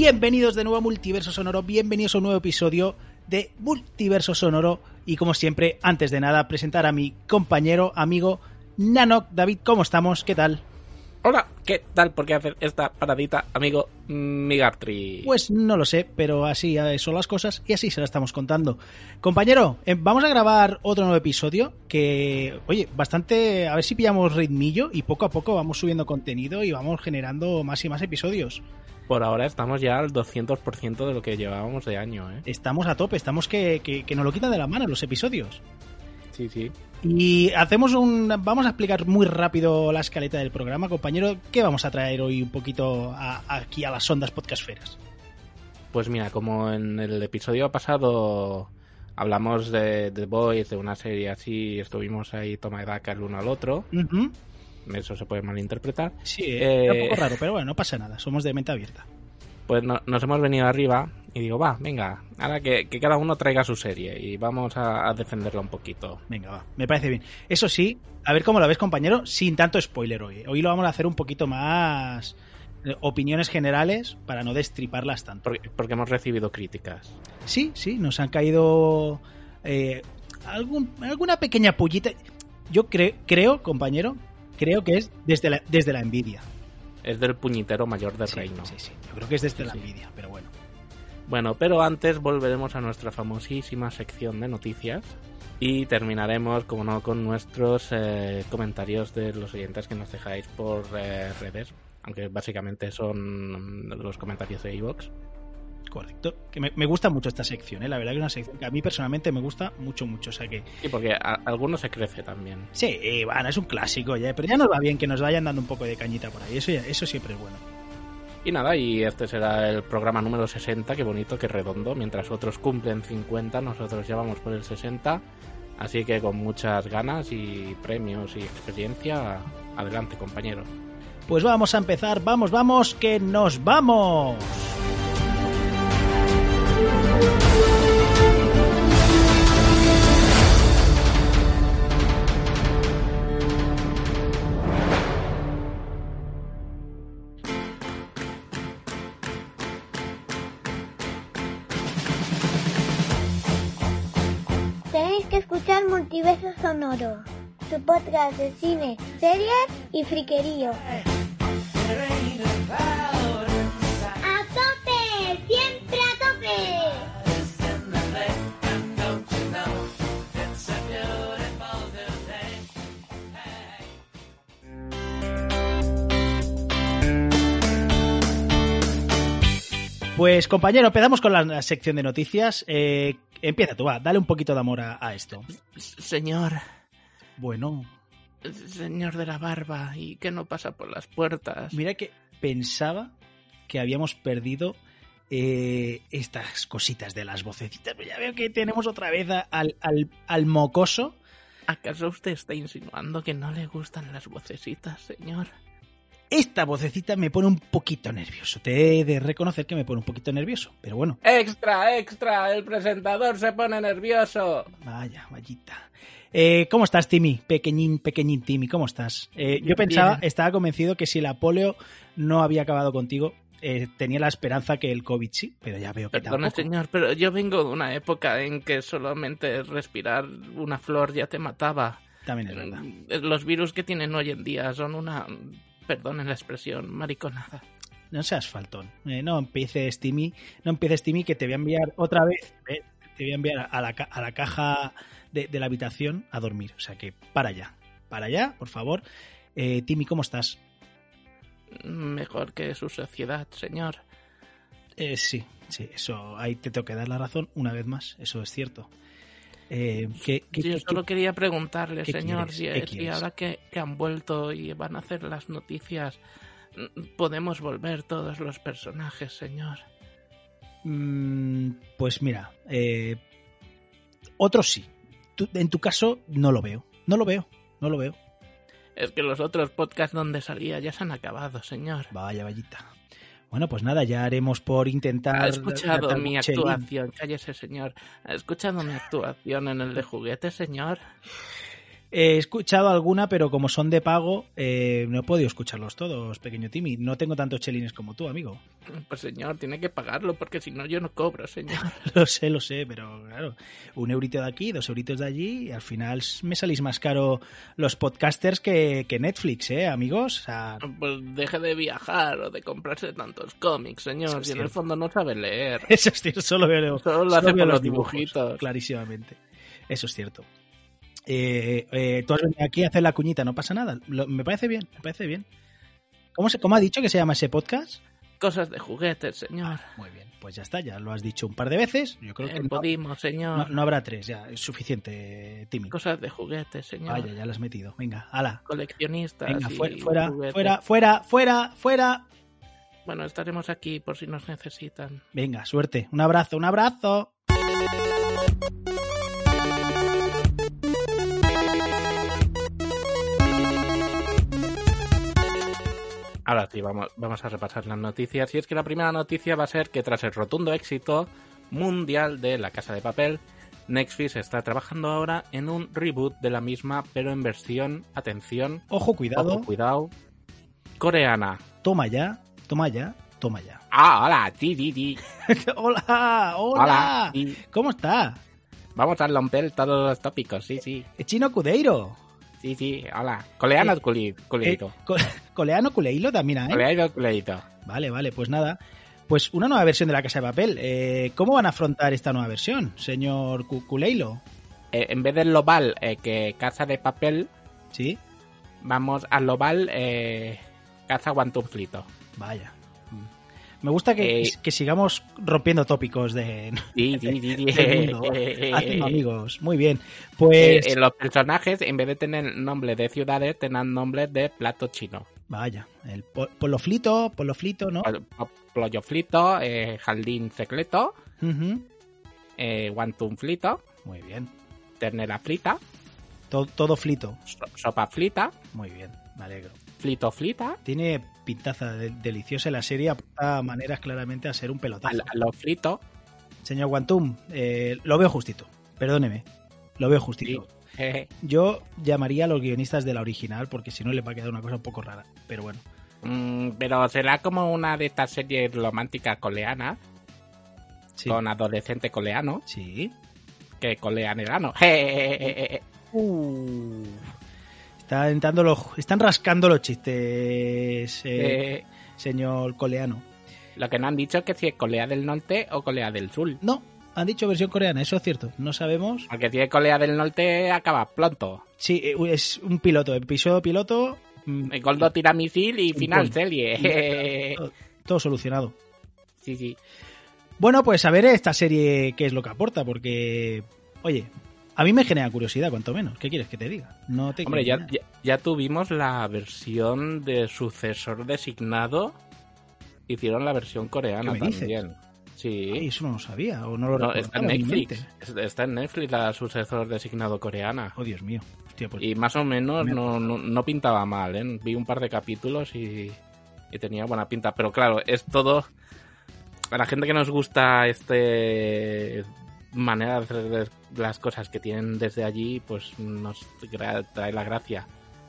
Bienvenidos de nuevo a Multiverso Sonoro, bienvenidos a un nuevo episodio de Multiverso Sonoro y como siempre, antes de nada, presentar a mi compañero, amigo Nanok. David, ¿cómo estamos? ¿Qué tal? Hola, ¿qué tal? ¿Por qué hacer esta paradita, amigo Migartri? Pues no lo sé, pero así son las cosas y así se las estamos contando. Compañero, eh, vamos a grabar otro nuevo episodio que, oye, bastante, a ver si pillamos ritmillo y poco a poco vamos subiendo contenido y vamos generando más y más episodios. Por ahora estamos ya al 200% de lo que llevábamos de año, ¿eh? Estamos a tope, estamos que, que, que nos lo quitan de la mano los episodios. Sí, sí. Y hacemos un. Vamos a explicar muy rápido la escaleta del programa, compañero. ¿Qué vamos a traer hoy un poquito a- aquí a las ondas podcastferas? Pues mira, como en el episodio pasado hablamos de The Boys, de una serie así, estuvimos ahí toma y daca el uno al otro. Eso se puede malinterpretar, Sí, Eh, es un poco raro, pero bueno, no pasa nada. Somos de mente abierta. pues no- nos hemos venido arriba y digo, va, venga, ahora que, que cada uno traiga su serie y vamos a, a defenderla un poquito. Venga, va, me parece bien. Eso sí, a ver cómo lo ves, compañero, sin tanto spoiler hoy. Hoy lo vamos a hacer un poquito más eh, opiniones generales para no destriparlas tanto. Porque, porque hemos recibido críticas. Sí, sí, nos han caído eh, algún- alguna pequeña pullita. Yo cre- creo, compañero, creo que es desde la, desde la envidia. Es del puñitero mayor del Sí, reino. sí, sí, yo creo que es desde Sí, la sí. envidia, pero bueno. Bueno, pero antes volveremos a nuestra famosísima sección de noticias y terminaremos, como no, con nuestros eh, comentarios de los oyentes que nos dejáis por eh, redes, aunque básicamente son los comentarios de iVoox. Correcto. Que me, me gusta mucho esta sección, ¿eh? la verdad que es una sección que a mí personalmente me gusta mucho, mucho. O sea que, Y porque a- alguno se crece también. sí, bueno, es un clásico ya, pero ya nos va bien que nos vayan dando un poco de cañita por ahí. Eso, ya- eso siempre es bueno. Y nada, y este será el programa número 60, qué bonito, qué redondo. Mientras otros cumplen 50, nosotros ya vamos por el 60. Así que con muchas ganas y premios y experiencia, adelante compañero. Pues vamos a empezar, vamos, vamos, que nos vamos. Sonoro, su podcast de cine, series y friquerío. Pues compañero, empezamos con la, sección de noticias. Eh, empieza tú, va, dale un poquito de amor a, a esto. Señor, Bueno, señor de la barba, ¿y qué no pasa por las puertas? mira que pensaba que habíamos perdido eh, estas cositas de las vocecitas, pero ya veo que tenemos otra vez al, al, al mocoso. ¿Acaso usted está insinuando que no le gustan las vocecitas, señor? Esta vocecita me pone un poquito nervioso. Te he de reconocer que me pone un poquito nervioso, pero bueno, ¡Extra, extra! El presentador se pone nervioso. vaya, vallita. Eh, ¿Cómo estás, Timmy? Pequeñín, pequeñín Timmy, ¿cómo estás? Eh, yo pensaba, Bien. estaba convencido que si la polio no había acabado contigo, eh, tenía la esperanza que el COVID sí, pero ya veo que Perdone, tampoco. señor, pero yo vengo de una época en que solamente respirar una flor ya te mataba. También es verdad. Los virus que tienen hoy en día son una... Perdonen la expresión, mariconada. no seas faltón. Eh, no empieces Timmy, no empieces Timmy que te voy a enviar otra vez, eh, te voy a enviar a la, ca- a la caja de, de la habitación a dormir. O sea que para allá, para allá, por favor. Eh, Timmy, ¿cómo estás? Mejor que su sociedad, señor. Eh, sí, sí, eso ahí te tengo que dar la razón una vez más, eso es cierto. Eh, ¿qué- qué- Yo qué- solo quería preguntarle, señor, quieres? si, ¿Qué si ahora que, que han vuelto y van a hacer las noticias, podemos volver todos los personajes, señor. Mm, pues mira, eh, otros sí. Tú- en tu caso no lo veo, no lo veo, no lo veo. Es que los otros podcasts donde salía ya se han acabado, señor. Vaya, vallita. Bueno, pues nada, ya haremos por intentar. Ha escuchado mi chelín. actuación, cállese, señor. Ha escuchado mi actuación en el de juguete, señor. He escuchado alguna, pero como son de pago, eh, no he podido escucharlos todos, pequeño Timmy. No tengo tantos chelines como tú, amigo. Pues señor, tiene que pagarlo porque si no yo no cobro, señor. Lo sé, lo sé, pero claro, un eurito de aquí, dos euritos de allí, y al final me salís más caro los podcasters que, que Netflix, ¿eh, amigos? O sea, Pues deje de viajar o de comprarse tantos cómics, señor. Si en el fondo no sabe leer. eso es cierto, solo veo, Solo hace veo los dibujitos. clarísimamente. Eso es cierto. Eh, eh, tú has venido aquí a hacer la cuñita, no pasa nada. Lo- me parece bien, me parece bien. ¿Cómo, se, ¿Cómo ha dicho que se llama ese podcast? Cosas de juguetes, señor. Muy bien, pues ya está, ya lo has dicho un par de veces. Yo creo que Eh, no, Podimos, señor. no- no habrá tres, ya es suficiente, Timmy. Cosas de juguetes, señor. Vaya, ya lo has metido. Venga, ala. Coleccionistas. Venga, fuera, fuera, fuera, fuera, fuera, fuera. Bueno, estaremos aquí por si nos necesitan. Venga, suerte. Un abrazo, un abrazo. Ahora sí, vamos, vamos a repasar las noticias. Y es que la primera noticia va a ser que tras el rotundo éxito mundial de La Casa de Papel, Netflix está trabajando ahora en un reboot de la misma, pero en versión, atención, Ojo, cuidado. ojo, cuidado, coreana. Toma ya, toma ya, toma ya. Ah, hola, ti, ti, ti. hola, hola. Hola, ti. ¿Cómo está? Vamos a romper todos los tópicos, sí, sí. Eh, Chino Cudeiro. Sí, sí, hola. Coleano Eh, culi- Eh, culeito. co- Coleano Culeilo también hay. Coleano culeito. Vale, vale, pues nada. Pues una nueva versión de la Casa de Papel. Eh, ¿Cómo van a afrontar esta nueva versión, señor Cu- Culeilo? Eh, en vez del global eh, que casa de papel, ¿Sí? vamos al global eh, casa guantumflito. Vaya. Me gusta que, Eh, que sigamos rompiendo tópicos de, Sí, sí, sí, del mundo, amigos. Muy bien. eh, Pues. eh, los personajes, en vez de tener nombre de ciudades, tengan nombre de plato chino. Vaya. El po- poloflito, poloflito, ¿no? Pol- po- Pollo frito, eh, jardín secreto, Ujú. eh, guantum frito, Muy bien. ternera frita, To- todo flito. so- sopa frita, Muy bien. Me alegro. frito frita, Tiene pintaza de- deliciosa la serie. Apunta maneras claramente a ser un pelotazo. a lo frito, Señor Guantum, eh, lo veo justito. Perdóneme. Lo veo justito. Yo llamaría a los guionistas de la original porque si no le va a quedar una cosa un poco rara. Pero bueno. Mm, pero será como una de estas series románticas coreanas, Sí. con adolescente coreano, Sí. que coreanerano. Jejejeje. Uh. Está entrando los, están rascando los chistes, eh, Eh, señor coleano. lo que no han dicho es que si es Corea del Norte o Corea del Sur. No, han dicho versión coreana, eso es cierto. No sabemos. Porque si es Corea del Norte acaba pronto. Sí, eh, es un piloto, episodio piloto. mm, El Goldo tira misil y final serie. todo, todo solucionado. sí, sí. Bueno, pues a ver esta serie qué es lo que aporta, porque, oye, a mí me genera curiosidad, cuanto menos. ¿Qué quieres que te diga? No te Hombre, ya, ya, ya tuvimos la versión de sucesor designado. Hicieron la versión coreana ¿Qué me dices? también. Sí. Ay, eso no lo sabía, o no lo No, está en Netflix. Está en Netflix la sucesor designado coreana. Oh, Dios mío. Hostia, pues, Y más o menos Me- no, no, no pintaba mal, ¿eh? Vi un par de capítulos y, y tenía buena pinta. Pero claro, es todo... A la gente que nos gusta este manera de hacer las cosas que tienen desde allí, pues nos trae la gracia.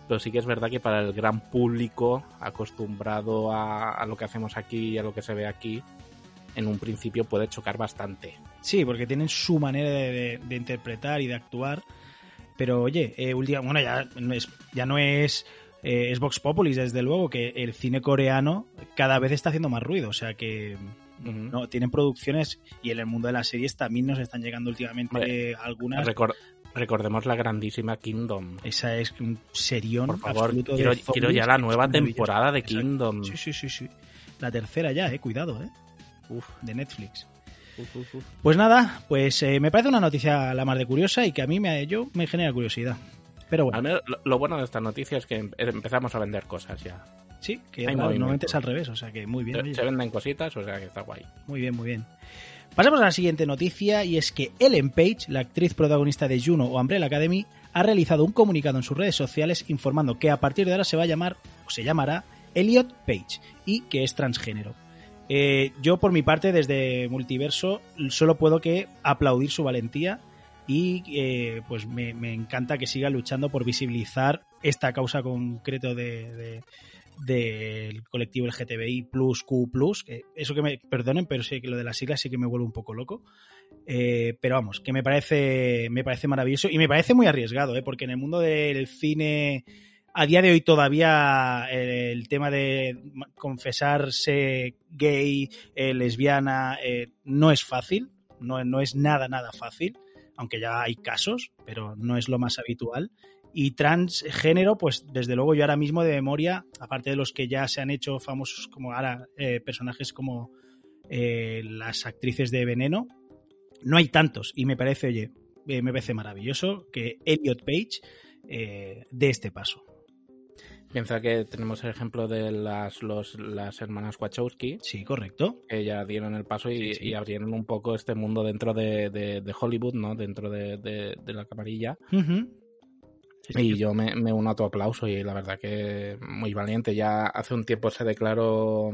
Pero sí que es verdad que para el gran público acostumbrado a, lo que hacemos aquí y a lo que se ve aquí, en un principio puede chocar bastante. Sí, porque tienen su manera de, interpretar y de actuar. Pero oye, eh, última- bueno, ya no es, ya no es eh, es Vox Populis, desde luego, que el cine coreano cada vez está haciendo más ruido. O sea que No tienen producciones y en el mundo de las series también nos están llegando últimamente algunas. Recor- recordemos la grandísima Kingdom. Esa es un serión Por favor, quiero, ya la nueva temporada de. Kingdom. Sí, sí, sí, sí. La tercera ya, eh, cuidado, eh, Uf, de Netflix. uf, uf, uf. Pues nada, pues eh, me parece una noticia la más de curiosa y que a mí me, yo, me genera curiosidad. Pero Al bueno, menos lo, lo bueno de esta noticia es que em- empezamos a vender cosas ya. Sí, que hay raro, normalmente es al revés, o sea que muy bien, Se, venden cositas, o sea que está guay. muy bien, muy bien. Pasamos a la siguiente noticia y es que Ellen Page, la actriz protagonista de Juno o Umbrella Academy, ha realizado un comunicado en sus redes sociales informando que a partir de ahora se va a llamar o se llamará Elliot Page y que es transgénero. Eh, yo por mi parte desde Multiverso solo puedo que aplaudir su valentía y eh, pues me, me encanta que siga luchando por visibilizar esta causa concreto de, de- del colectivo LGTBI plus Q plus, eso que me perdonen, pero sí que lo de las siglas sí que me vuelve un poco loco. Eh, pero vamos, que me parece, me parece maravilloso y me parece muy arriesgado, ¿eh? porque en el mundo del cine a día de hoy todavía el tema de confesarse gay, eh, lesbiana, eh, no es fácil, no, no es nada, nada fácil, aunque ya hay casos, pero no es lo más habitual. Y transgénero, pues desde luego yo ahora mismo de memoria, aparte de los que ya se han hecho famosos como ahora eh, personajes como eh, las actrices de Veneno, no hay tantos. Y me parece, oye, eh, me parece maravilloso que Elliot Page eh, dé este paso. Piensa que tenemos el ejemplo de las, los, las hermanas Wachowski, Sí, correcto. que ya dieron el paso y, Sí, sí. y abrieron un poco este mundo dentro de, de- de Hollywood, ¿no? Dentro de, de- la camarilla. Y yo me, me uno a tu aplauso y la verdad que muy valiente. Ya hace un tiempo se declaró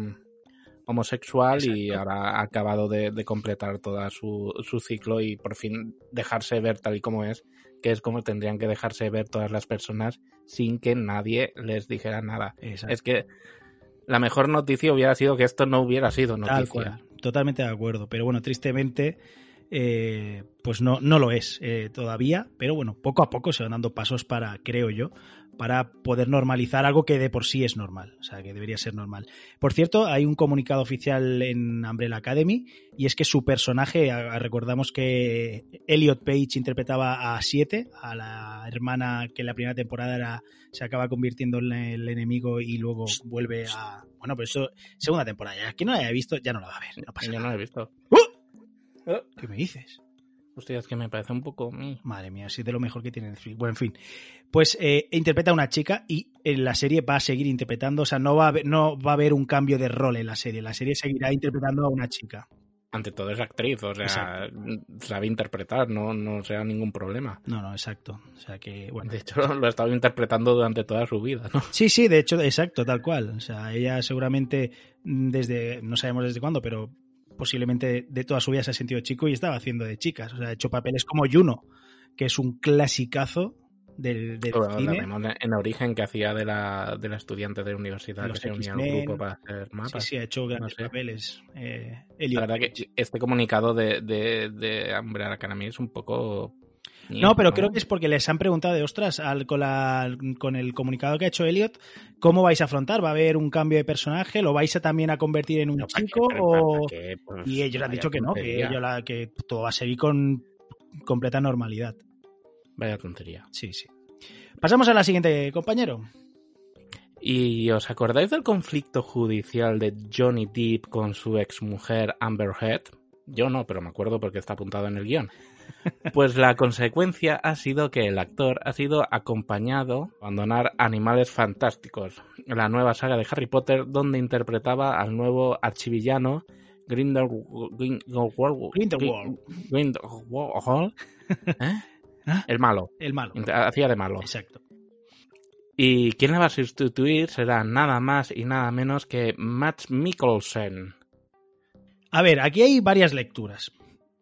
homosexual y ahora ha acabado de, de completar todo su, su ciclo y por fin dejarse ver tal y como es, que es como tendrían que dejarse ver todas las personas sin que nadie les dijera nada. Exacto. Es que la mejor noticia hubiera sido que esto no hubiera sido noticia. Tal cual, totalmente de acuerdo. Pero bueno, tristemente, eh, pues no, no lo es eh, todavía. Pero bueno, poco a poco se van dando pasos para, creo yo, para poder normalizar algo que de por sí es normal. O sea, que debería ser normal. Por cierto, hay un comunicado oficial en Umbrella Academy y es que su personaje, recordamos que Elliot Page interpretaba a Siete, a la hermana que en la primera temporada era, se acaba convirtiendo en el enemigo y luego vuelve a... Bueno, pero eso, segunda temporada. Ya que no la haya visto, ya no la va a ver. No pasa Yo no nada. he visto. ¿Qué me dices? Hostia, es que me parece un poco... Madre mía, sí, de lo mejor que tiene Netflix. Bueno, en fin. Pues eh, interpreta a una chica y en la serie va a seguir interpretando, o sea, no va, a haber, no va a haber un cambio de rol en la serie. La serie seguirá interpretando a una chica. Ante todo es actriz, o sea, sabe interpretar, no, no sea ningún problema. No, no, exacto. O sea que, bueno. De hecho, lo ha estado interpretando durante toda su vida, ¿no? Sí, sí, de hecho, exacto, tal cual. O sea, ella seguramente mm, desde, no sabemos desde cuándo, pero posiblemente de toda su vida se ha sentido chico y estaba haciendo de chicas. O sea, ha hecho papeles como Juno, que es un clasicazo del, del Bueno, la cine. vemos en origen que hacía de la, de la estudiante de universidad Los que se unía al grupo para hacer Sí, mapas. sí, ha hecho grandes sé. papeles. Eh, La verdad que este comunicado de, de, de Umbrella Academy es un poco... No, pero creo que es porque les han preguntado de ostras, al, con, la, con el comunicado que ha hecho Elliot, ¿cómo vais a afrontar? ¿Va a haber un cambio de personaje? ¿Lo vais a también a convertir en un chico? O... Pues, Y ellos han dicho que no, que, tontería. ellos la- que todo va a seguir con completa normalidad. Vaya tontería. Sí, sí. Pasamos a la siguiente, compañero. ¿Y os acordáis del conflicto judicial de Johnny Depp con su exmujer Amber Heard? Yo no, pero me acuerdo porque está apuntado en el guion. Pues la consecuencia ha sido que el actor ha sido acompañado a abandonar Animales Fantásticos, la nueva saga de Harry Potter, donde interpretaba al nuevo archivillano Grindelwald. Grindelwald. Grindelwald. Grindelwald. ¿Eh? ¿Ah? El malo. El malo. Hacía de malo. Exacto. Y quien le va a sustituir será nada más y nada menos que Matt Mikkelsen. A ver, aquí hay varias lecturas.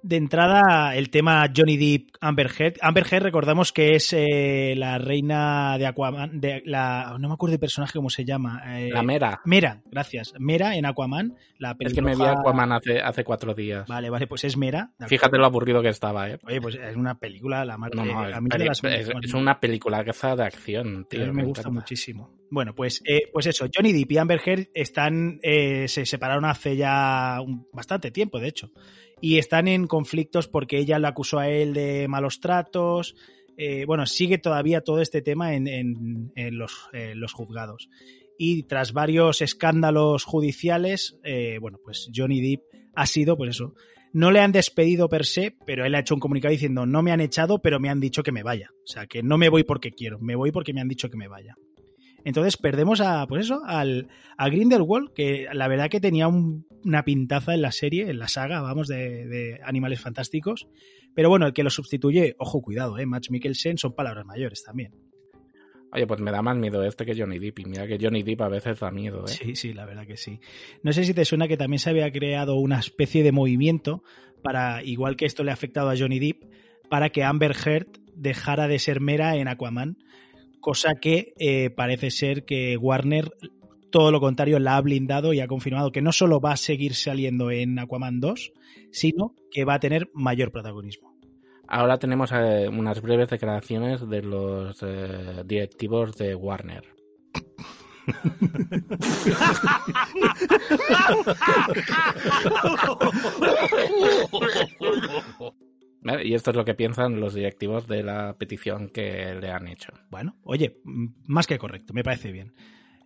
De entrada, el tema Johnny Depp, Amber Heard. Amber Heard, recordamos que es eh, la reina de Aquaman, de la, no me acuerdo el personaje cómo se llama. eh, La Mera. Mera, gracias. Mera en Aquaman. La Es que me vi Aquaman hace, hace cuatro días. Vale, vale, pues es Mera. ¿de Fíjate lo aburrido que estaba, ¿eh? Oye, pues es una película, la más No, no, es, mí de las es- más- es una película de acción, a tío. mí me gusta encanta. muchísimo. Bueno, pues, eh, pues eso, Johnny Depp y Amber Heard están, eh, se separaron hace ya un- bastante tiempo, de hecho, y están en conflictos porque ella lo acusó a él de malos tratos. eh, bueno, sigue todavía todo este tema en, en los juzgados. Y tras varios escándalos judiciales, eh, bueno, pues Johnny Depp ha sido, pues eso, no le han despedido per se, pero él ha hecho un comunicado diciendo no me han echado, pero me han dicho que me vaya. O sea, que no me voy porque quiero, me voy porque me han dicho que me vaya. Entonces perdemos a, pues eso, al, a Grindelwald, que la verdad que tenía un- una pintaza en la serie, en la saga, vamos, de, de Animales Fantásticos. Pero bueno, el que lo sustituye, ojo, cuidado, eh, Max Mikkelsen son palabras mayores también. Oye, pues me da más miedo este que Johnny Depp. Y mira que Johnny Depp a veces da miedo, ¿eh? Sí, sí, la verdad que sí. No sé si te suena que también se había creado una especie de movimiento para, igual que esto le ha afectado a Johnny Depp, para que Amber Heard dejara de ser mera en Aquaman, cosa que eh, parece ser que Warner todo lo contrario la ha blindado y ha confirmado que no solo va a seguir saliendo en Aquaman 2, sino que va a tener mayor protagonismo. Ahora tenemos eh, unas breves declaraciones de los eh, directivos de Warner. Y esto es lo que piensan los directivos de la petición que le han hecho. Bueno, oye, más que correcto, me parece bien.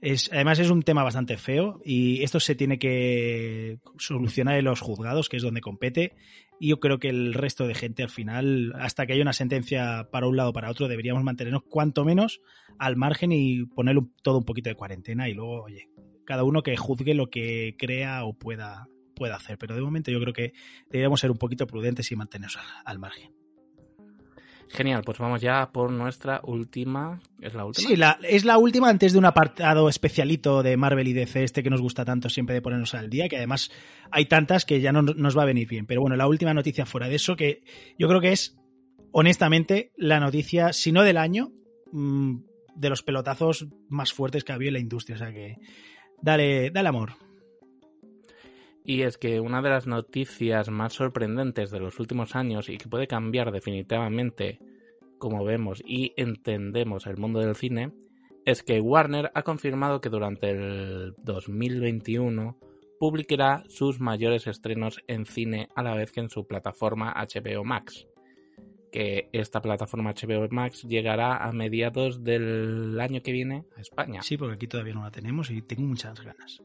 Es, además es un tema bastante feo y esto se tiene que solucionar en los juzgados, que es donde compete. Y yo creo que el resto de gente al final, hasta que haya una sentencia para un lado o para otro, deberíamos mantenernos cuanto menos al margen y poner todo un poquito de cuarentena y luego, oye, cada uno que juzgue lo que crea o pueda, pueda hacer. Pero de momento yo creo que deberíamos ser un poquito prudentes y mantenernos al, al margen. Genial, pues vamos ya por nuestra última. ¿Es la última? Sí, la- es la última antes de un apartado especialito de Marvel y DC, este que nos gusta tanto siempre de ponernos al día, que además hay tantas que ya no nos va a venir bien. Pero bueno, la última noticia fuera de eso, que yo creo que es, honestamente, la noticia, si no del año, mm, de los pelotazos más fuertes que ha habido en la industria. O sea que, dale, dale amor. Y es que una de las noticias más sorprendentes de los últimos años y que puede cambiar definitivamente como vemos y entendemos el mundo del cine es que Warner ha confirmado que durante el 2021 publicará sus mayores estrenos en cine a la vez que en su plataforma HBO Max. Que esta plataforma HBO Max llegará a mediados del año que viene a España. Sí, porque aquí todavía no la tenemos y tengo muchas ganas.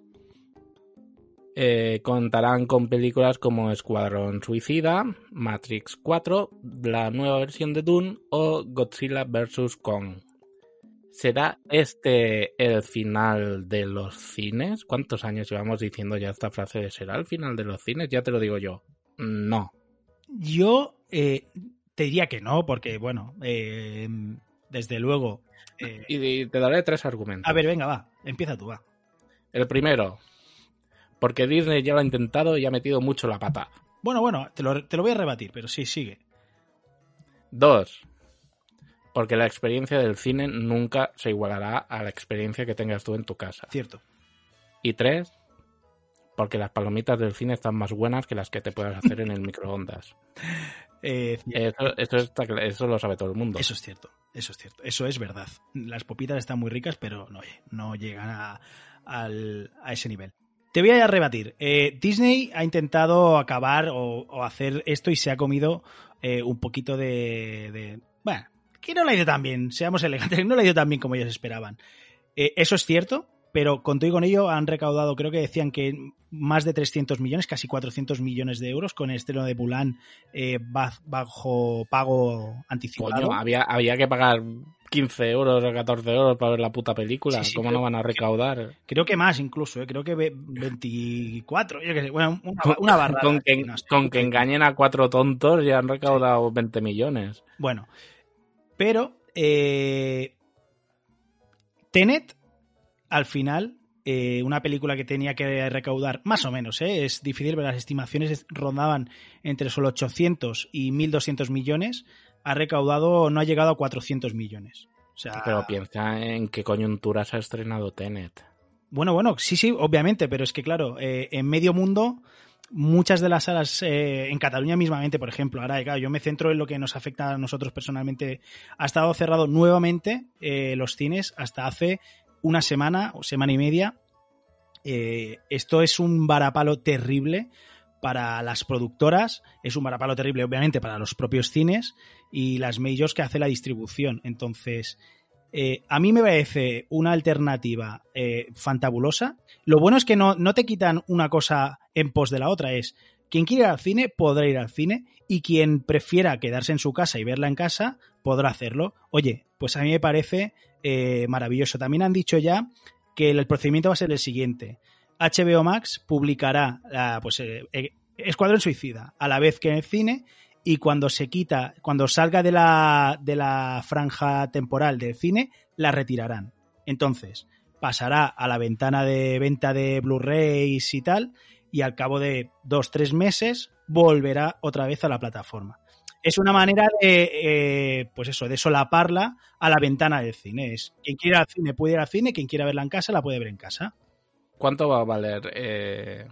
Eh, contarán con películas como Escuadrón Suicida, Matrix 4, la nueva versión de Dune o Godzilla vs. Kong. ¿Será este el final de los cines? ¿Cuántos años llevamos diciendo ya esta frase de será el final de los cines? Ya te lo digo yo. No. Yo eh, te diría que no, porque bueno, eh, desde luego... Y te daré tres argumentos. a ver, venga, va, empieza tú, va. El primero, porque Disney ya lo ha intentado y ha metido mucho la pata. Bueno, bueno, te lo, te lo voy a rebatir, pero sí, sigue. Dos, porque la experiencia del cine nunca se igualará a la experiencia que tengas tú en tu casa. Cierto. Y tres, porque las palomitas del cine están más buenas que las que te puedas hacer en el microondas. Eh, Eso, eso, está cla- eso lo sabe todo el mundo. Eso es cierto, eso es cierto, eso es verdad. Las popitas están muy ricas, pero no, no llegan a, al- a ese nivel. Te voy a rebatir. Eh, Disney ha intentado acabar o, hacer esto y se ha comido eh, un poquito de, de- Bueno, que no lo ha ido tan bien, seamos elegantes, no lo ha ido tan bien como ellos esperaban. Eh, eso es cierto, pero con todo y con ello han recaudado, creo que decían que más de 300 millones, casi 400 millones de euros con el estreno de Mulan eh, ba- bajo pago anticipado. Coño, había, había que pagar 15 euros o 14 euros para ver la puta película. Sí, sí, ¿Cómo creo- no van a recaudar? Creo que más incluso, ¿eh? creo que ve- 24, yo qué sé, bueno, una, una barra. Con que, con que engañen a cuatro tontos ya han recaudado 20 millones. Bueno, pero eh, Tenet, al final, eh, una película que tenía que recaudar más o menos, ¿eh? es difícil, pero las estimaciones es- rondaban entre solo 800 y 1.200 millones, ha recaudado, no ha llegado a 400 millones. O sea, Pero piensa en qué coyuntura se ha estrenado Tenet. Bueno, bueno, sí, sí, obviamente, pero es que claro, eh, en medio mundo, muchas de las salas, eh, en Cataluña mismamente, por ejemplo, ahora claro, yo me centro en lo que nos afecta a nosotros personalmente, ha estado cerrado nuevamente eh, los cines hasta hace una semana o semana y media. Eh, esto es un varapalo terrible para las productoras, es un varapalo terrible obviamente para los propios cines y las majors que hace la distribución. Entonces, eh, a mí me parece una alternativa eh, fantabulosa. Lo bueno es que no, no te quitan una cosa en pos de la otra, es quien quiera ir al cine podrá ir al cine y quien prefiera quedarse en su casa y verla en casa podrá hacerlo. Oye, pues a mí me parece eh, maravilloso. También han dicho ya que el procedimiento va a ser el siguiente. HBO Max publicará pues, eh, eh, Escuadrón Suicida a la vez que en el cine y cuando se quita, cuando salga de la, de la franja temporal del cine, la retirarán. Entonces, pasará a la ventana de venta de Blu-rays y tal, y al cabo de dos, tres meses volverá otra vez a la plataforma. Es una manera de, eh, pues eso, de solaparla a la ventana del cine. Quien quiera al cine puede ir al cine, quien quiera verla en casa la puede ver en casa. ¿Cuánto va a valer eh,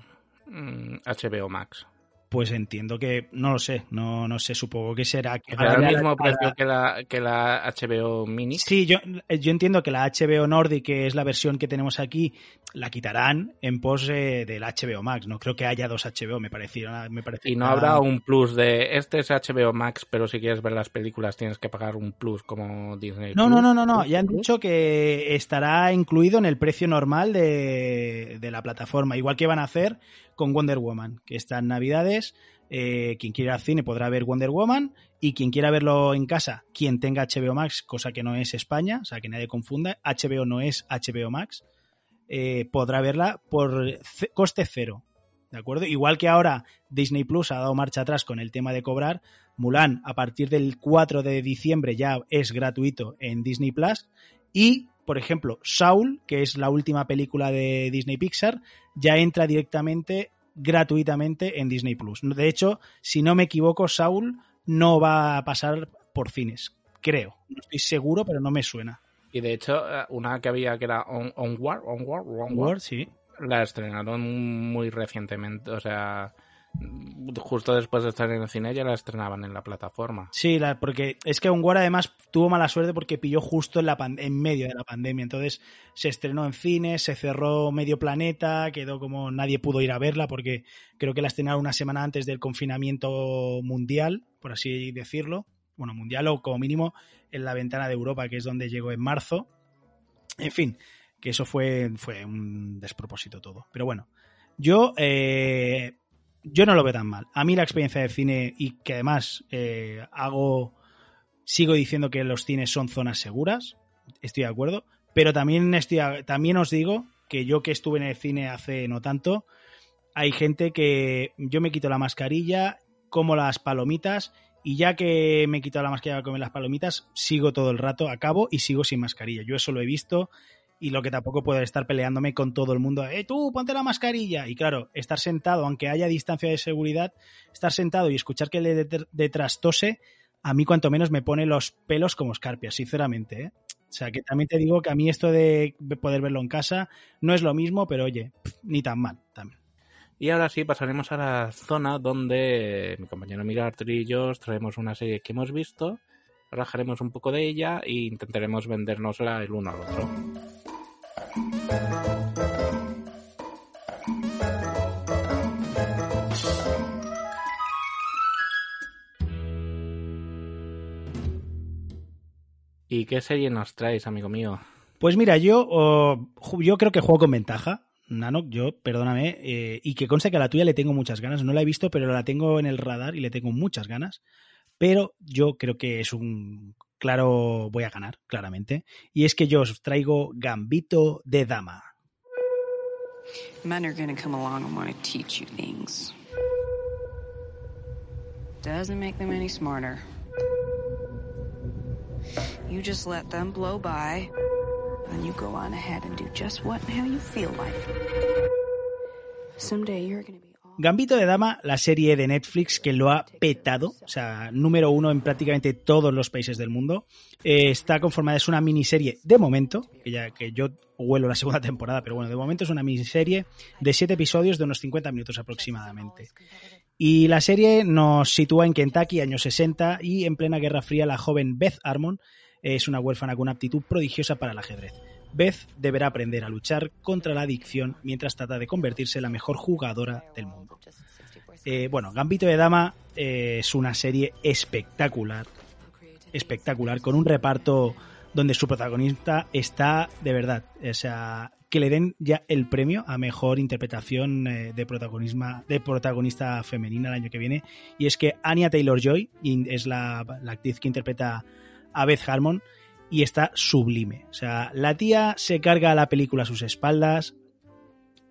HBO mm, Max? Pues entiendo que, no lo sé, no, no sé, supongo que será que... el mismo precio que la, que la HBO Mini? Sí, yo, yo entiendo que la HBO Nordic, que es la versión que tenemos aquí, la quitarán en pos eh, del HBO Max. No creo que haya dos HBO, me pareció. Me y no habrá un plus de, este es HBO Max, pero si quieres ver las películas tienes que pagar un plus como Disney. No, no, no, no, no, ya han dicho que estará incluido en el precio normal de, de la plataforma, igual que van a hacer con Wonder Woman, que está en Navidades. Eh, quien quiera ir al cine podrá ver Wonder Woman y quien quiera verlo en casa, quien tenga HBO Max, cosa que no es España, o sea que nadie confunda, HBO no es HBO Max, eh, podrá verla por coste cero. ¿De acuerdo? Igual que ahora Disney Plus ha dado marcha atrás con el tema de cobrar, Mulan a partir del 4 de diciembre ya es gratuito en Disney Plus y por ejemplo, Saul, que es la última película de Disney Pixar, ya entra directamente gratuitamente en Disney Plus. De hecho, si no me equivoco, Saul no va a pasar por cines, creo. No estoy seguro, pero no me suena. Y de hecho, eh, una que había que era Onward, Onward, Onward, sí. La estrenaron muy recientemente, o sea, justo después de estar en el cine ya la estrenaban en la plataforma. Sí, porque es que Onward además tuvo mala suerte porque pilló justo en, la en medio de la pandemia. Entonces se estrenó en cine, se cerró medio planeta, quedó como nadie pudo ir a verla porque creo que la estrenaron una semana antes del confinamiento mundial, por así decirlo. Bueno, mundial o como mínimo en la ventana de Europa, que es donde llegó en marzo. En fin, que eso fue, fue un despropósito todo. Pero bueno, yo eh, yo no lo veo tan mal. A mí la experiencia de cine y que además eh, hago, sigo diciendo que los cines son zonas seguras, estoy de acuerdo, pero también, estoy, también os digo que yo que estuve en el cine hace no tanto, hay gente que yo me quito la mascarilla, como las palomitas y ya que me he quitado la mascarilla para comer las palomitas, sigo todo el rato a cabo y sigo sin mascarilla. Yo eso lo he visto y lo que tampoco puedo estar peleándome con todo el mundo, ¡eh, tú, ponte la mascarilla! Y claro, estar sentado, aunque haya distancia de seguridad, estar sentado y escuchar que le detrás tose, a mí cuanto menos me pone los pelos como escarpias, sinceramente, ¿eh? O sea, que también te digo que a mí esto de poder verlo en casa no es lo mismo, pero oye, ni tan mal también. Y ahora sí pasaremos a la zona donde mi compañero Miguel Artur y yo os traemos una serie que hemos visto, rajaremos un poco de ella e intentaremos vendérnosla el uno al otro. ¿Y qué serie nos traes, amigo mío? Pues mira, yo, yo creo que juego con ventaja. Nano, yo, perdóname, eh, y que conste que a la tuya le tengo muchas ganas. No la he visto, pero la tengo en el radar y le tengo muchas ganas. Pero yo creo que es un claro, voy a ganar, claramente. Y es que yo os traigo Gambito de Dama. Men are gonna come along and want to teach you things. Doesn't make them any smarter. You just let them blow by, and you go on ahead and do just what and how you feel like. Someday you're gonna be Gambito de Dama, la serie de Netflix que lo ha petado, o sea, número uno en prácticamente todos los países del mundo. Eh, está conformada, es una miniserie de momento, que ya que yo huelo la segunda temporada, pero bueno, de momento es una miniserie de siete episodios de unos 50 minutos aproximadamente. Y la serie nos sitúa en Kentucky, años 60, y en plena Guerra Fría la joven Beth Armon es una huérfana con una aptitud prodigiosa para el ajedrez Beth deberá aprender a luchar contra la adicción mientras trata de convertirse en la mejor jugadora del mundo. Eh, bueno, Gambito de Dama eh, es una serie espectacular, espectacular, con un reparto donde su protagonista está de verdad, o sea, que le den ya el premio a mejor interpretación eh, de, protagonismo, de protagonista femenina el año que viene. Y es que Anya Taylor Joy es la, la actriz que interpreta a Beth Harmon y está sublime. O sea, la tía se carga la película a sus espaldas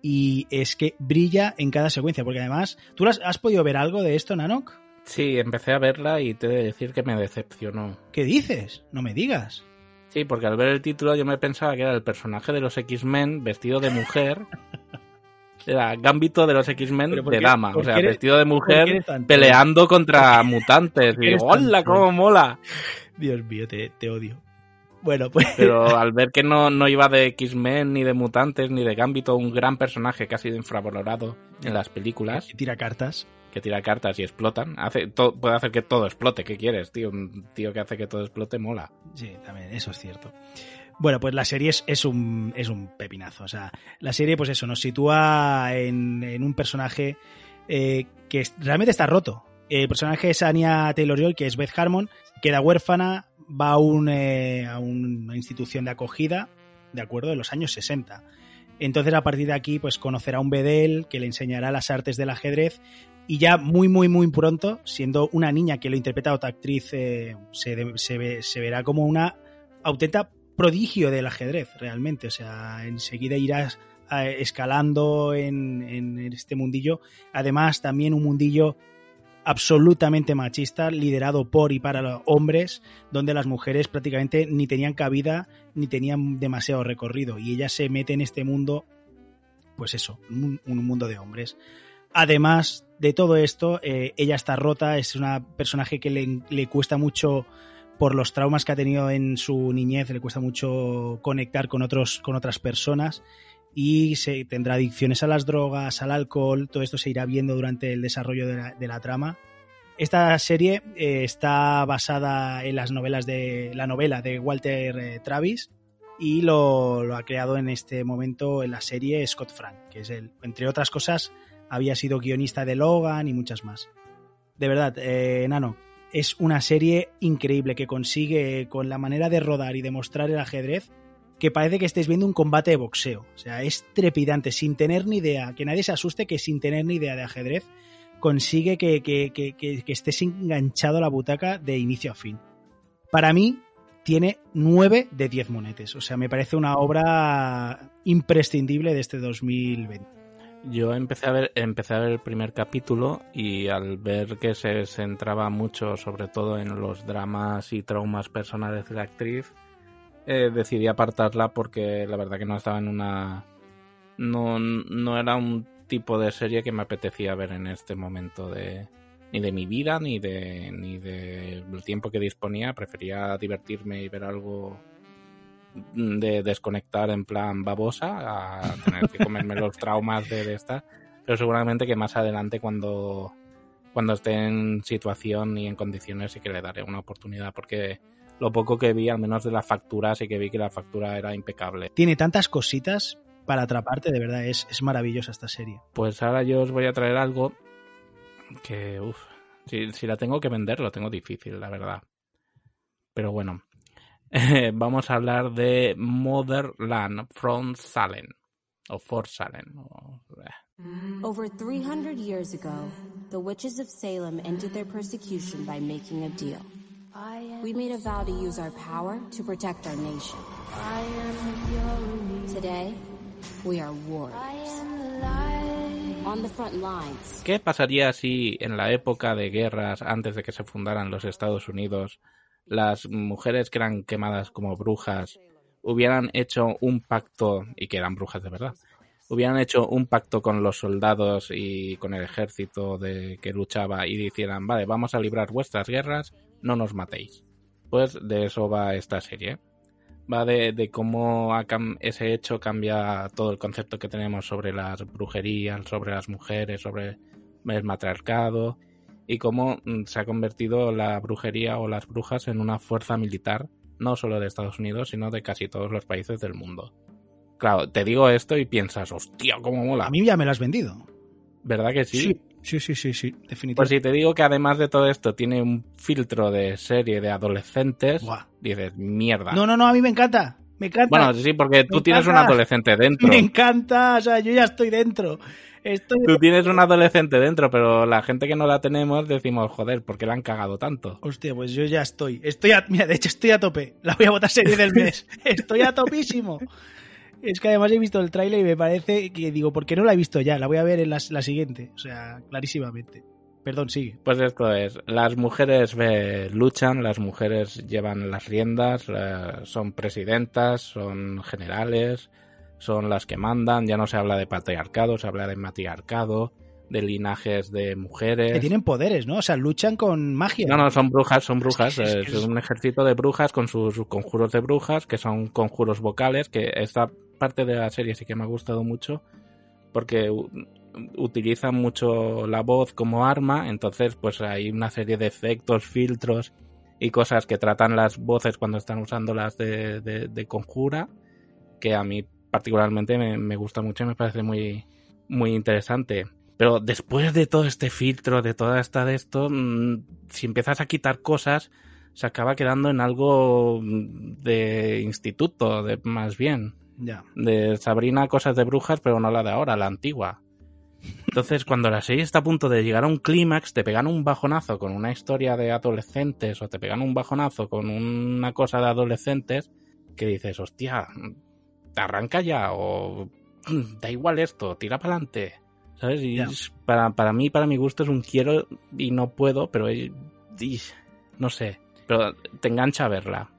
y es que brilla en cada secuencia, porque además, ¿tú has, has podido ver algo de esto, Nanok? Sí, empecé a verla y te he de decir que me decepcionó. ¿Qué dices? No me digas. Sí, porque al ver el título yo me pensaba que era el personaje de los X-Men vestido de mujer. Era Gambito de los X-Men de dama, o sea, vestido de mujer peleando contra mutantes. Y digo, ¡hola, cómo mola! Dios mío, te, te odio. Bueno, pues. Pero al ver que no, no iba de X-Men, ni de mutantes, ni de Gambito, un gran personaje que ha sido infravalorado en las películas. Y tira cartas. Que tira cartas y explotan. Hace, puede hacer que todo explote. ¿Qué quieres, tío? Un tío que hace que todo explote mola. Sí, también, eso es cierto. Bueno, pues la serie es, un, es un pepinazo. O sea, la serie, pues eso, nos sitúa en, un personaje eh, que realmente está roto. El personaje es Anya Taylor-Joy, que es Beth Harmon, queda huérfana, va a, eh, una institución de acogida, de acuerdo, de los años 60. Entonces, a partir de aquí, pues conocerá a un bedel que le enseñará las artes del ajedrez y ya muy, muy, muy pronto, siendo una niña que lo interpreta otra actriz, eh, se, se, verá como una auténtica prodigio del ajedrez, realmente. O sea, enseguida irás eh, escalando en, en, este mundillo. Además, también un mundillo absolutamente machista, liderado por y para hombres, donde las mujeres prácticamente ni tenían cabida ni tenían demasiado recorrido. Y ella se mete en este mundo, pues eso, un, mundo de hombres. Además de todo esto, eh, ella está rota, es una personaje que le, cuesta mucho por los traumas que ha tenido en su niñez, le cuesta mucho conectar con otros, con otras personas y se tendrá adicciones a las drogas, al alcohol, todo esto se irá viendo durante el desarrollo de la, trama. Esta serie eh, está basada en las novelas de la novela de Walter eh, Travis y lo, ha creado en este momento en la serie Scott Frank, que es el, entre otras cosas, había sido guionista de Logan y muchas más. De verdad, eh, Nano, es una serie increíble que consigue con la manera de rodar y de mostrar el ajedrez que parece que estés viendo un combate de boxeo. O sea, es trepidante, sin tener ni idea, que nadie se asuste que sin tener ni idea de ajedrez consigue que, que, estés enganchado a la butaca de inicio a fin. Para mí, tiene 9 de 10 monetes. O sea, me parece una obra imprescindible de este 2020. Yo empecé a ver, empecé a ver el primer capítulo y al ver que se centraba mucho, sobre todo en los dramas y traumas personales de la actriz, eh, decidí apartarla porque la verdad que no estaba en una... No, no era un tipo de serie que me apetecía ver en este momento de ni de mi vida ni de ni del tiempo que disponía. Prefería divertirme y ver algo de desconectar en plan babosa a tener que comerme los traumas de, de, esta. Pero seguramente que más adelante cuando cuando esté en situación y en condiciones sí que le daré una oportunidad porque lo poco que vi, al menos de la factura, sí que vi que la factura era impecable. Tiene tantas cositas para atraparte, de verdad, es, es maravillosa esta serie. Pues ahora yo os voy a traer algo que, uff, si, la tengo que vender, lo tengo difícil, la verdad. Pero bueno, vamos a hablar de Motherland from Salem, o For Salem. Eh. Over 300 years ago, the witches of Salem ended their persecution by making a deal. We made a vow to use our power to protect our nation. Today, we are warriors. ¿Qué pasaría si en la época de guerras, antes de que se fundaran los Estados Unidos, las mujeres que eran quemadas como brujas hubieran hecho un pacto, y que eran brujas de verdad, hubieran hecho un pacto con los soldados y con el ejército de que luchaba y dijeran, vale, vamos a librar vuestras guerras, no nos matéis. Pues de eso va esta serie. Va de, cómo ese hecho cambia todo el concepto que tenemos sobre las brujerías, sobre las mujeres, sobre el matriarcado y cómo mm, se ha convertido la brujería o las brujas en una fuerza militar no solo de Estados Unidos, sino de casi todos los países del mundo. Claro, te digo esto y piensas, hostia, cómo mola. A mí ya me lo has vendido. ¿Verdad que sí? Sí, sí, sí, sí, definitivamente. Pues si te digo que además de todo esto tiene un filtro de serie de adolescentes, Buah. dices, mierda. No, no, no, a mí me encanta. Me encanta. Bueno, sí, porque tú tienes un adolescente dentro. me encanta. O sea, yo ya estoy dentro. Estoy Tú tienes un adolescente dentro, pero la gente que no la tenemos decimos, joder, ¿por qué la han cagado tanto? Hostia, pues yo ya estoy. Estoy a... Mira, de hecho estoy a tope. La voy a votar serie del mes. estoy a topísimo. Es que además he visto el tráiler y me parece que digo, ¿por qué no la he visto ya? La voy a ver en la, la siguiente. O sea, clarísimamente. Perdón, sigue. Pues esto es, las mujeres eh, luchan, las mujeres llevan las riendas, eh, son presidentas, son generales, son las que mandan, ya no se habla de patriarcado, se habla de matriarcado, de linajes de mujeres. Que tienen poderes, ¿no? O sea, luchan con magia. No, no, son brujas, son brujas. Es que- Es, es que es- un ejército de brujas con sus conjuros de brujas, que son conjuros vocales, que esta parte de la serie sí que me ha gustado mucho, porque utilizan mucho la voz como arma, entonces pues hay una serie de efectos, filtros y cosas que tratan las voces cuando están usándolas de, de, conjura, que a mí particularmente me, me gusta mucho y me parece muy, muy interesante. Pero después de todo este filtro, de toda esta de esto, mm, si empiezas a quitar cosas, se acaba quedando en algo mm, de instituto, de más bien. Ya. De Sabrina, cosas de brujas, pero no la de ahora, la antigua. Entonces, cuando la serie está a punto de llegar a un clímax, te pegan un bajonazo con una historia de adolescentes o te pegan un bajonazo con una cosa de adolescentes que dices, hostia, arranca ya o "Mm, da igual esto, tira para adelante. ¿Sabes? Y es- para, para mí, para mi gusto, es un quiero y no puedo, pero y- no sé. Pero te engancha a verla.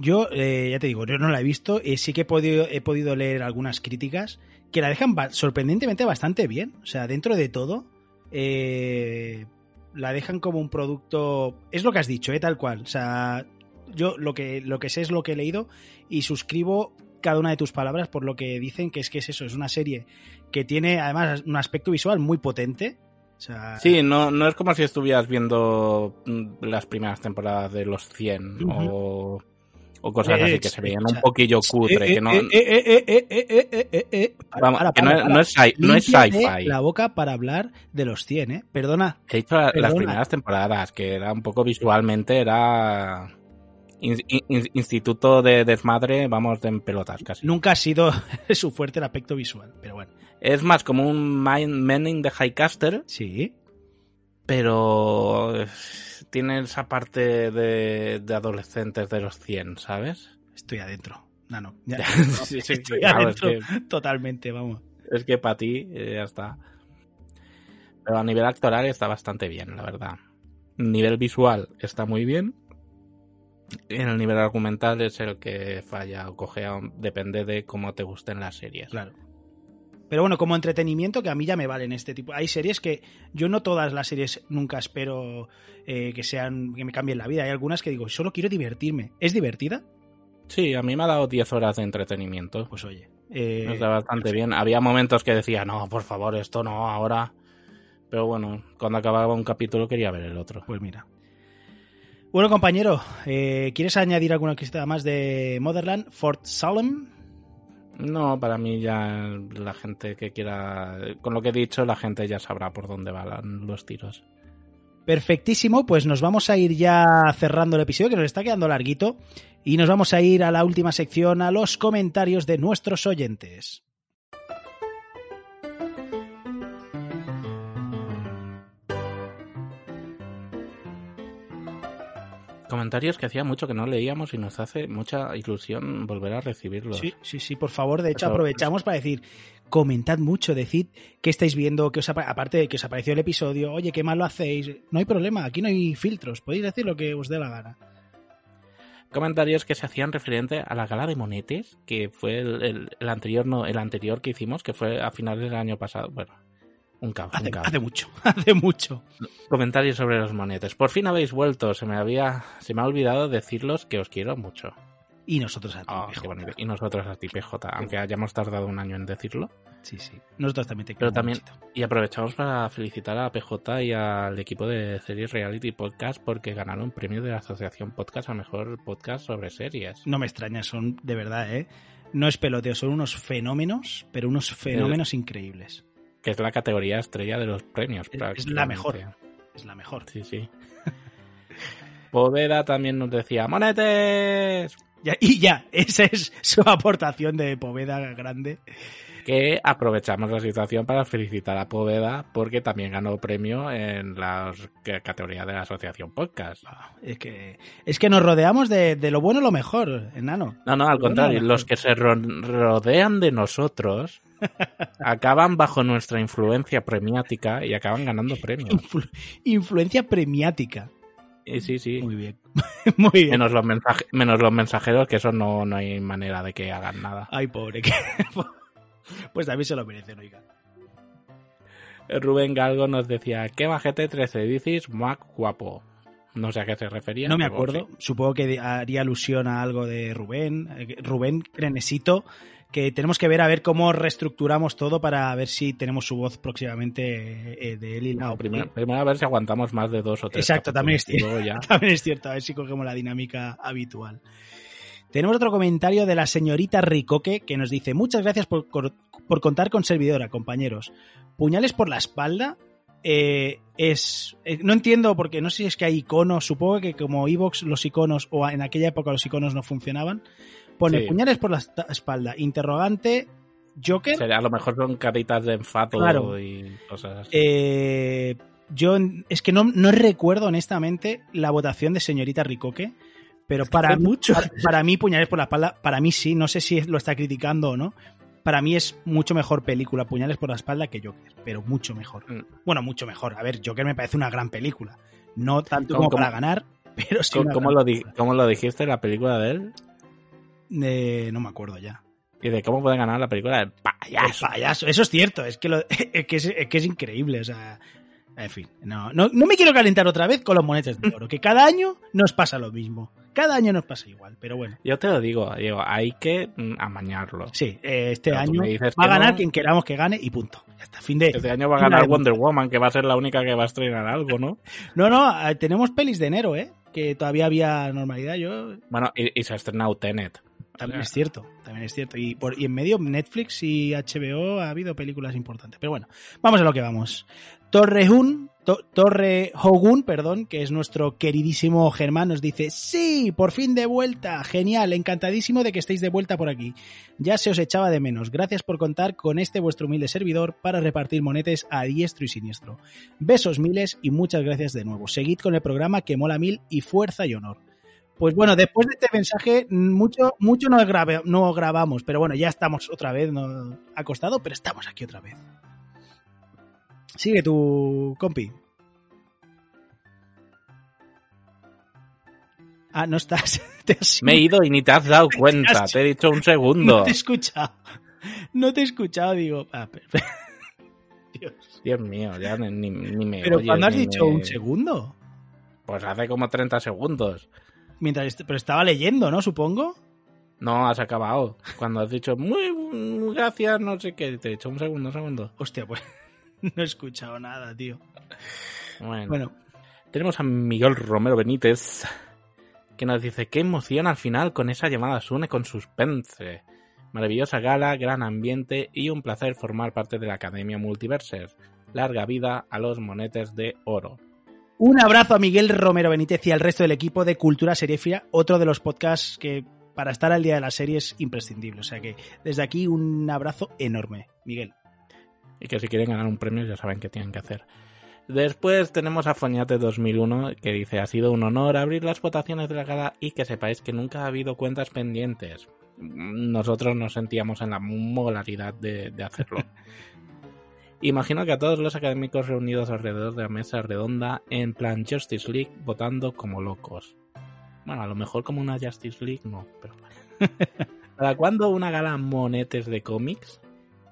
Yo, eh, ya te digo, yo no la he visto. eh, sí que he podido, he podido leer algunas críticas que la dejan ba- sorprendentemente bastante bien. O sea, dentro de todo, eh, la dejan como un producto. Es lo que has dicho, ¿eh? tal cual. O sea, yo lo que, lo que sé es lo que he leído y suscribo cada una de tus palabras por lo que dicen que es que es eso, es una serie que tiene además un aspecto visual muy potente. O sea, Sí, no, no es como si estuvieras viendo mm, las primeras temporadas de los 100 o, o cosas así que se veían un poquillo cutre, eh, que no... Vamos, no es sci-fi. la boca para hablar de los 100, ¿eh? Perdona. He dicho las primeras temporadas, que era un poco visualmente, era... Instituto de desmadre, vamos en pelotas casi. Nunca ha sido su fuerte el aspecto visual, pero bueno. Es más como un Mind Manning de Highcaster. Sí. Pero tiene esa parte de, de adolescentes de los 100, ¿sabes? Estoy adentro. No, no. ya- Sí, sí, estoy claro, es adentro que- totalmente, vamos. Es que para ti eh, ya está. Pero a nivel actoral está bastante bien, la verdad. Nivel visual está muy bien. En el nivel argumental es el que falla o cojea, depende de cómo te gusten las series. Claro. Pero bueno, como entretenimiento, que a mí ya me valen este tipo. Hay series que yo no todas las series nunca espero eh, que sean que me cambien la vida. Hay algunas que digo, solo quiero divertirme. ¿Es divertida? Sí, a mí me ha dado 10 horas de entretenimiento. Pues oye. eh, Está bastante bien. Había momentos que decía, no, por favor, esto no, ahora. Pero bueno, cuando acababa un capítulo quería ver el otro. Pues mira. Bueno, compañero, eh, ¿quieres añadir alguna cosita más de Motherland? Fort Salem. No, para mí ya la gente que quiera, con lo que he dicho, la gente ya sabrá por dónde van los tiros. Perfectísimo, pues nos vamos a ir ya cerrando el episodio, que nos está quedando larguito, y nos vamos a ir a la última sección, a los comentarios de nuestros oyentes. Comentarios que hacía mucho que no leíamos y nos hace mucha ilusión volver a recibirlos. Sí, sí, sí, por favor. De hecho, Eso- aprovechamos para decir, comentad mucho, decid qué estáis viendo, qué os apa- aparte de que os apareció el episodio, oye, qué mal lo hacéis. No hay problema, aquí no hay filtros, podéis decir lo que os dé la gana. Comentarios que se hacían referente a la gala de monetes, que fue el, el- el anterior, no, el anterior que hicimos, que fue a finales del año pasado. Bueno, un un Hace, mucho, hace mucho. Comentarios sobre los monetes. Por fin habéis vuelto. Se me había, se me ha olvidado decirlos que os quiero mucho. Y nosotros a ti, Oh, PJ. Y nosotros a ti, PJ, aunque hayamos tardado un año en decirlo. Sí, sí. Nosotros también te Pero también, y aprovechamos para felicitar a PJ y al equipo de Series Reality Podcast porque ganaron premio de la Asociación Podcast a Mejor Podcast sobre Series. No me extraña, son de verdad, ¿eh? No es peloteo, son unos fenómenos, pero unos fenómenos increíbles. Que es la categoría estrella de los premios. Es- la mejor. Es la mejor. Sí, sí. Poveda también nos decía, ¡Monetes! Ya- y ya, esa es su aportación de Poveda grande. Que aprovechamos la situación para felicitar a Poveda porque también ganó premio en la categoría de la Asociación Podcast. Ah, Es que, es que nos rodeamos de, de lo bueno y lo mejor, enano. No, no, al contrario, los que se ro- rodean de nosotros acaban bajo nuestra influencia premiática y acaban ganando premios. Influ- influencia premiática. Y sí, sí. Muy bien. Muy bien. Menos los, mensaje- menos los mensajeros, que eso no, no hay manera de que hagan nada. Ay, pobre. que- Pues también se lo merecen, oiga. Rubén Galgo nos decía, ¿qué bajete 13 dices? Mac guapo. No sé a qué se refería. No me acuerdo. sí. Supongo que haría alusión a algo de Rubén. eh, Rubén Crenesito. Que tenemos que ver a ver cómo reestructuramos todo para ver si tenemos su voz próximamente eh, de él y la No, primero, primero a ver si aguantamos más de dos o tres. Exacto, también es, ya. también es cierto, a ver si cogemos la dinámica habitual. Tenemos otro comentario de la señorita Ricoque que nos dice: Muchas gracias por, por contar con servidora, compañeros. Puñales por la espalda. eh, es eh, no entiendo porque no sé si es que hay iconos supongo que como Evox los iconos o en aquella época los iconos no funcionaban pone Sí. puñales por la espalda interrogante Joker Será- a lo mejor son caritas de enfado Claro. y cosas así. Eh, yo es que no, no recuerdo honestamente la votación de señorita Ricoque, pero para, mucho. para, para mí Puñales por la espalda, para mí sí, no sé si lo está criticando o no. Para mí es mucho mejor película Puñales por la espalda que Joker, pero mucho mejor. Mm. Bueno, mucho mejor. A ver, Joker me parece una gran película. No tanto ¿Cómo- como para ganar, pero sí. ¿Cómo, lo di- película. cómo lo dijiste en la película de él? Eh, no me acuerdo ya. Y de cómo puede ganar la película payaso. El payaso, eso es cierto, es que, lo- es, que es, es que es increíble, o sea, en fin, no, no, no me quiero calentar otra vez con los monetes de oro, que cada año nos pasa lo mismo, cada año nos pasa igual, pero bueno, Yo te lo digo, digo, hay que mm, amañarlo. sí, eh, este Pero año va a ganar no. quien queramos que gane y punto, ya está, fin de... Este año va a ganar Wonder. Woman, que va a ser la única que va a estrenar algo, ¿no? No, no, eh, tenemos pelis de enero, ¿eh? Que todavía había normalidad, yo... Bueno, y, y se ha estrenado Tenet. También es cierto, también es cierto. Y, por, y en medio Netflix y HBO ha habido películas importantes. Pero bueno, vamos a lo que vamos. Torrejun, To- Torre Hogun, perdón, que es nuestro queridísimo Germán, nos dice, sí, por fin de vuelta, genial, encantadísimo de que estéis de vuelta por aquí. Ya se os echaba de menos. Gracias por contar con este vuestro humilde servidor para repartir monetes a diestro y siniestro. Besos miles y muchas gracias de nuevo. Seguid con el programa que mola mil y fuerza y honor. Pues bueno, después de este mensaje, mucho, mucho no, grave- no grabamos, pero bueno, ya estamos otra vez, no, ha costado, pero estamos aquí otra vez. Sigue tu compi. Ah, no estás. Te has Me he ido y ni te has dado cuenta, te he dicho un segundo. No te he escuchado. No te he escuchado, digo. ah, pero, Dios. Dios mío, ya ni, ni- me Pero oyes, cuando has dicho me- un segundo. Pues hace como 30 segundos. Mientras pero estaba leyendo, ¿no? Supongo. No, has acabado. Cuando has dicho, muy muy gracias, no sé qué, te he dicho un segundo, un segundo. Hostia, pues no he escuchado nada, tío. Bueno, Bueno, tenemos a Miguel Romero Benítez, que nos dice, qué emoción al final con esa llamada Sune con suspense. Maravillosa gala, gran ambiente y un placer formar parte de la Academia Multiverses. Larga vida a los monetes de oro. Un abrazo a Miguel Romero Benítez y al resto del equipo de Cultura Seriefia, otro de los podcasts que para estar al día de la serie es imprescindible. O sea que desde aquí un abrazo enorme, Miguel. Y que si quieren ganar un premio ya saben qué tienen que hacer. Después tenemos a Foñate 2001 que dice ha sido un honor abrir las votaciones de la gala y que sepáis que nunca ha habido cuentas pendientes. Nosotros nos sentíamos en la molaridad de, de hacerlo. Imagino que a todos los académicos reunidos alrededor de la mesa redonda en plan Justice League votando como locos. Bueno, a lo mejor como una Justice League no, pero bueno. ¿Para cuándo una gala monetes de cómics?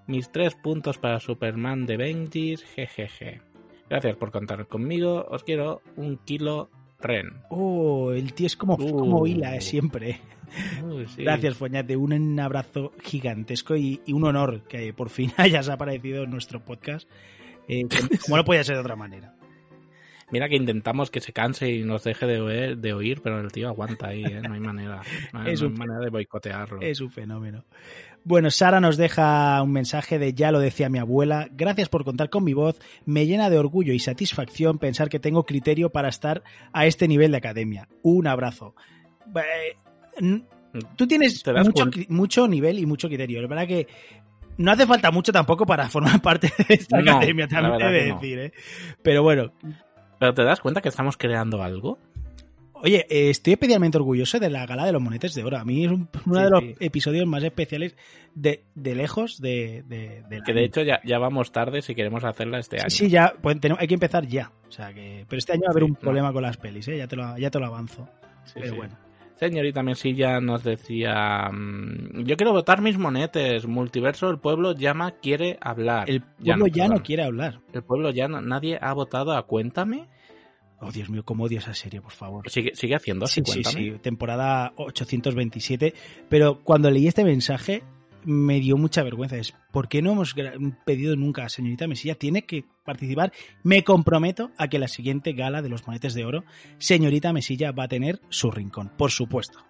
Mis tres puntos para Superman de Benjis, jejeje. Gracias por contar conmigo, os quiero un kilo Ren. Oh, el tío es como, Uh. como hila eh, siempre. Uy, sí. Gracias, Foñate. Un abrazo gigantesco y, y un honor que por fin hayas aparecido en nuestro podcast. eh, como no podía ser de otra manera. Mira que intentamos que se canse y nos deje de oír, de oír pero el tío aguanta ahí, ¿eh? No hay manera. No hay, Es no hay manera de boicotearlo. Es un fenómeno. Bueno, Sara nos deja un mensaje de ya lo decía mi abuela. Gracias por contar con mi voz. Me llena de orgullo y satisfacción pensar que tengo criterio para estar a este nivel de academia. Un abrazo. Eh, Tú tienes ¿Te das mucho, nivel y mucho criterio. La verdad que no hace falta mucho tampoco para formar parte de esta No, academia, también debe que no. decir. ¿eh? Pero bueno, Pero ¿te das cuenta que estamos creando algo? Oye, eh, estoy especialmente orgulloso de la gala de los monetes de oro. A mí es un- uno Sí, de los sí. episodios más especiales de, de lejos de, de, del Que de año. hecho ya, ya vamos tarde si queremos hacerla este año. Sí, ya, pues, tenemos- hay que empezar ya. O sea que, pero este año va a haber un no. problema con las pelis, ¿eh? ya, te lo, ya te lo avanzo. Sí, pero sí. bueno. Señorita Mesilla nos decía: mm, Yo quiero votar mis monetes. Multiverso, el pueblo llama, quiere hablar. El pueblo ya no, quiere hablar. El pueblo ya no. Nadie ha votado a Cuéntame. Oh, Dios mío, cómo odio esa serie, por favor. Sigue, sigue haciendo Sí, así, sí, Cuéntame. sí, temporada 827. Pero cuando leí este mensaje me dio mucha vergüenza. Es, ¿por qué no hemos pedido nunca a señorita Mesilla? Tiene que participar. Me comprometo a que la siguiente gala de los monetes de oro, señorita Mesilla va a tener su rincón, por supuesto.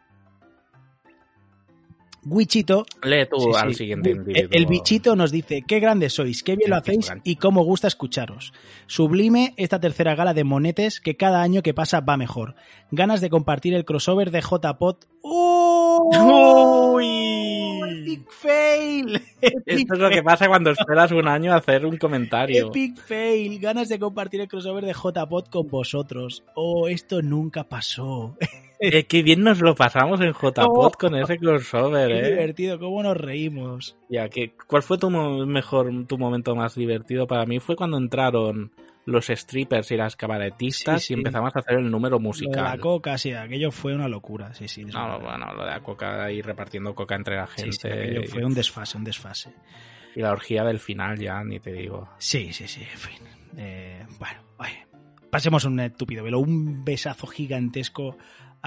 Wichito Lee tú Sí, al sí. siguiente El- individuo. El bichito nos dice, qué grandes sois, qué bien lo hacéis y cómo gusta escucharos. Sublime esta tercera gala de monetes que cada año que pasa va mejor. Ganas de compartir el crossover de JPod. ¡Oh! ¡Uy! ¡Epic fail! Esto es lo que pasa cuando esperas un año a hacer un comentario. Epic fail. Ganas de compartir el crossover de JPod con vosotros. Oh, esto nunca pasó. Eh, qué bien nos lo pasamos en JPod con ese crossover, Qué ¿eh? divertido, cómo nos reímos. Ya, que, ¿Cuál fue tu mejor, tu momento más divertido para mí? Fue cuando entraron los strippers y las cabaretistas Sí, sí. y empezamos a hacer el número Lo de la musical. coca, sí, aquello fue una locura. Sí, sí. No, bueno, lo de la coca ahí repartiendo coca entre la gente. sí, aquello fue un desfase, un desfase. Y la orgía del final ya, ni te digo. Sí, sí, sí, en fin. Eh, bueno, oye, pasemos un estúpido velo, un besazo gigantesco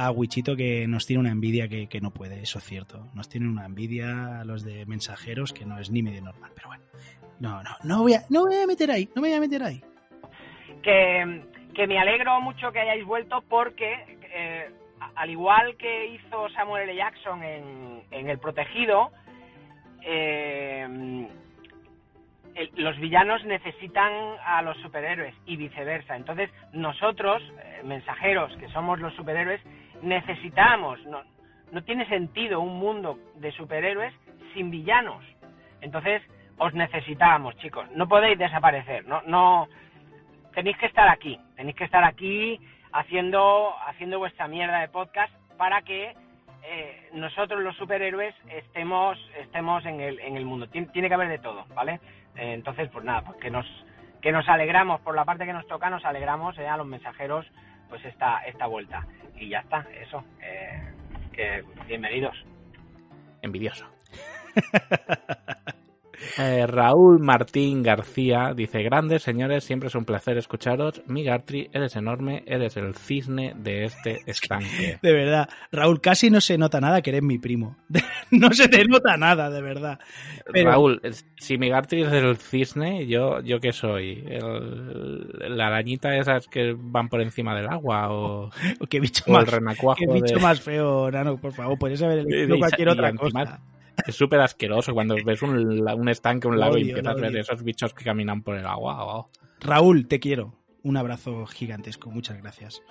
a Wichito que nos tiene una envidia que, que no puede, eso es cierto. Nos tiene una envidia a los de mensajeros que no es ni medio normal, pero bueno. No, no, no voy a, no voy a meter ahí, no me voy a meter ahí. que, que me alegro mucho que hayáis vuelto porque, eh, al igual que hizo Samuel L. Jackson en, en El Protegido, eh, los villanos necesitan a los superhéroes y viceversa. Entonces, nosotros, eh, mensajeros, que somos los superhéroes, necesitamos, no, no tiene sentido un mundo de superhéroes sin villanos. Entonces, os necesitamos, chicos. No podéis desaparecer, no, no, tenéis que estar aquí, tenéis que estar aquí haciendo, haciendo vuestra mierda de podcast para que eh, nosotros los superhéroes estemos, estemos en el, en el mundo. Tien- tiene que haber de todo, ¿vale? Eh, entonces, pues nada, pues que nos, que nos alegramos, por la parte que nos toca, nos alegramos eh, a los mensajeros, pues esta, esta vuelta. Y ya está, eso. eh, que bienvenidos. Envidioso. Eh, Raúl Martín García dice: Grandes señores, siempre es un placer escucharos. Migartri, eres enorme, eres el cisne de este estanque. De verdad, Raúl, casi no se nota nada que eres mi primo. no se te nota nada, de verdad. Pero- Raúl, si Migartri es el cisne, ¿yo, yo qué soy? El- ¿La arañita esas que van por encima del agua? ¿O, Oh, Qué bicho o el más, renacuajo? qué bicho de- más feo, Nano, por favor, podrías haber elegido cualquier otra cosa. Es súper asqueroso cuando ves un, un estanque, un lago y empiezas a ver esos bichos que caminan por el agua. Raúl, te quiero. Un abrazo gigantesco, muchas gracias.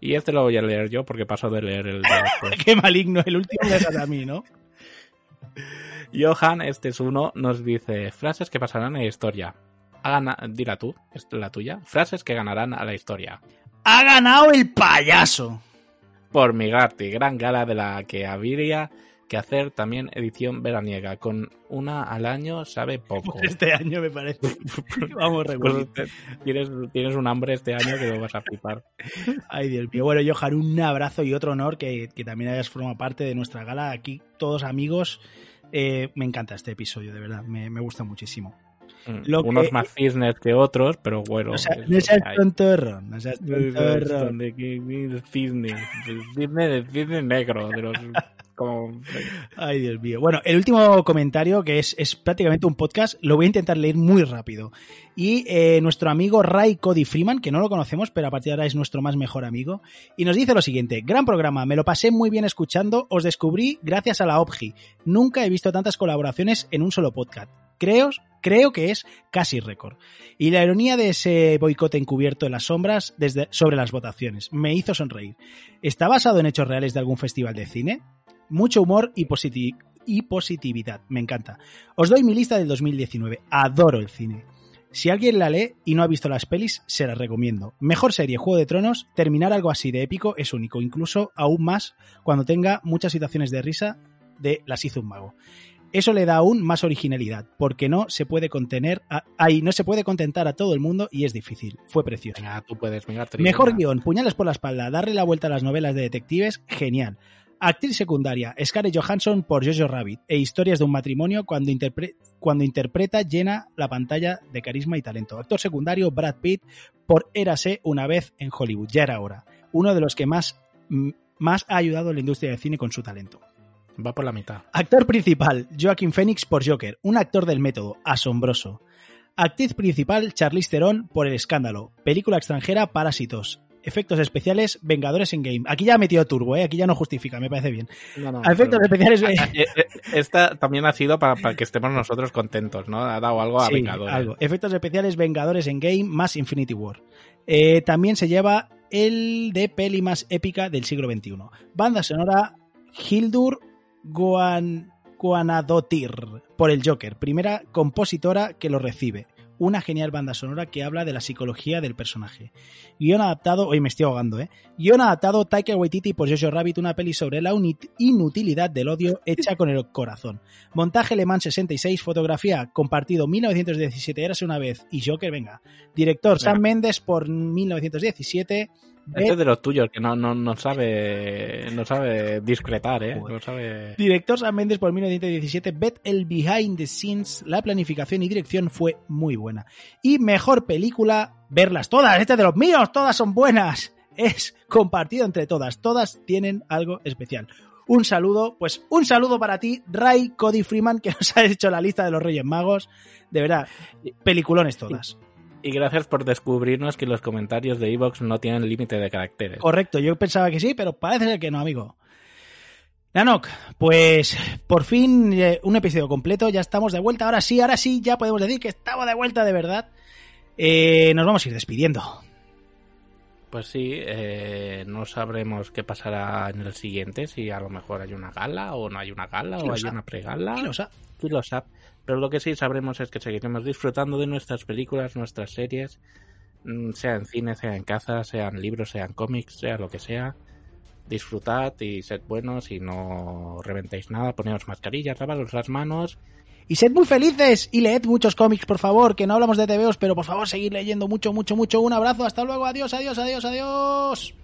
Y este lo voy a leer yo porque paso de leer el. Qué maligno, el último me dejas a mí, ¿no? Johan, este es uno, nos dice frases que pasarán en la historia. Ha gana- Dila tú, es la tuya. Frases que ganarán a la historia. ¡Ha ganado el payaso! Por Migarty, gran gala de la que habría que hacer también edición veraniega. Con una al año sabe poco. Este año me parece. Vamos, Pues recuerdo. te- tienes, tienes un hambre este año que lo vas a flipar. Ay, Dios mío. Bueno, Johan, un abrazo y otro honor que, que también hayas formado parte de nuestra gala. Aquí, todos amigos. Eh, me encanta este episodio, de verdad. Me, me gusta muchísimo. Mm, Lo Unos que- más cisnes que otros, pero bueno. No seas, es no seas hay. tontorro, no seas tontorro. De que- de cisne, negro, de los como Ay, Dios mío. Bueno, el último comentario, que es, es prácticamente un podcast, lo voy a intentar leer muy rápido. Y eh, nuestro amigo Ray Cody Freeman, que no lo conocemos, pero a partir de ahora es nuestro más mejor amigo, y nos dice lo siguiente: Gran programa, me lo pasé muy bien escuchando, os descubrí gracias a la OPGI. Nunca he visto tantas colaboraciones en un solo podcast. Creo, creo que es casi récord. Y la ironía de ese boicot encubierto en las sombras desde, sobre las votaciones me hizo sonreír. ¿Está basado en hechos reales de algún festival de cine? Mucho humor y, y positividad. Me encanta. Os doy mi lista del 2019. Adoro el cine. Si alguien la lee y no ha visto las pelis, se las recomiendo. Mejor serie, Juego de Tronos. Terminar algo así de épico es único, incluso aún más cuando tenga muchas situaciones de risa de las hizo un mago. Eso le da aún más originalidad, porque no se puede contener, a- no se puede contentar a todo el mundo y es difícil. Fue precioso. Venga, tú puedes, venga, Tri, Mejor guion, puñales por la espalda, darle la vuelta a las novelas de detectives, genial. Actriz secundaria, Scarlett Johansson por Jojo Rabbit e historias de un matrimonio cuando, interpre- cuando interpreta llena la pantalla de carisma y talento. Actor secundario, Brad Pitt por Érase una vez en Hollywood, ya era hora. Uno de los que más, más ha ayudado a la industria del cine con su talento. Va por la mitad. Actor principal, Joaquin Phoenix por Joker, un actor del método, asombroso. Actriz principal, Charlize Theron por El Escándalo, película extranjera Parásitos. Efectos especiales, Vengadores en Game. Aquí ya ha metido turbo, ¿eh? aquí ya no justifica, me parece bien. No, no, Efectos pero- especiales. eh, Eh, eh, Esta también ha sido para, para que estemos nosotros contentos, ¿no? Ha dado algo a Sí, Vengadores. algo. Efectos especiales, Vengadores en Game más Infinity War. Eh, también se lleva el de peli más épica del siglo XXI. Banda sonora, Hildur Guan, Guanadotir por el Joker, primera compositora que lo recibe. Una genial banda sonora que habla de la psicología del personaje. Guión adaptado, hoy me estoy ahogando, ¿eh? Guión adaptado Taika Waititi por Jojo Rabbit, una peli sobre la inutilidad del odio hecha con el corazón. Montaje Le Mans 66, fotografía compartido 1917, érase una vez y Joker, venga. Director Sam Mendes por 1917. Este es de los tuyos, que no, no, no sabe no sabe discretar, ¿eh? No sabe... Director Sam Mendes por 1917. Bet el behind the scenes. La planificación y dirección fue muy buena. Y mejor película, verlas todas. Este es de los míos, todas son buenas. Es compartido entre todas. Todas tienen algo especial. Un saludo, pues un saludo para ti, Ray Cody Freeman, que nos ha hecho la lista de los Reyes Magos. De verdad, peliculones todas. Y gracias por descubrirnos que los comentarios de Evox no tienen límite de caracteres. Correcto, yo pensaba que sí, pero parece ser que no, amigo. Nanok, pues por fin eh, un episodio completo, ya estamos de vuelta. Ahora sí, ahora sí, ya podemos decir que estamos de vuelta de verdad. Eh, nos vamos a ir despidiendo. Pues sí, eh, no sabremos qué pasará en el siguiente, si a lo mejor hay una gala o no hay una gala ¿Quién o hay una pregala. ¿Quién lo sabe? Pero lo que sí sabremos es que seguiremos disfrutando de nuestras películas, nuestras series, mm, sea en cine, sea en casa, sean libros, sean cómics, sea lo que sea. Disfrutad y sed buenos y no reventéis nada, poneos mascarillas, lavaros las manos Y sed muy felices y leed muchos cómics, por favor, que no hablamos de TVOs, pero por favor seguid leyendo mucho, mucho, mucho. Un abrazo, hasta luego, adiós, adiós, adiós, adiós.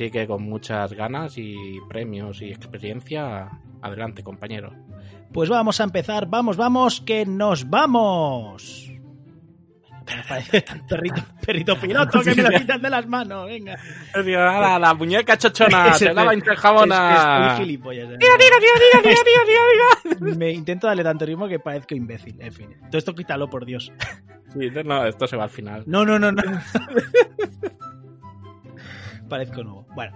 Así que con muchas ganas y premios y experiencia, adelante compañero. Pues vamos a empezar, vamos, vamos, que nos vamos. Parece perrito, perrito piloto que me lo quitan de las manos, venga. La, la muñeca chochona, se lava y se jabona. Es, es gilipollas. tira, tira, tira, tira, tira, tira. Me intento darle tanto ritmo que parezco imbécil, en fin. Todo esto quítalo, por Dios. Sí, no, esto se va al final. No, no, no, no. parezco nuevo. Bueno.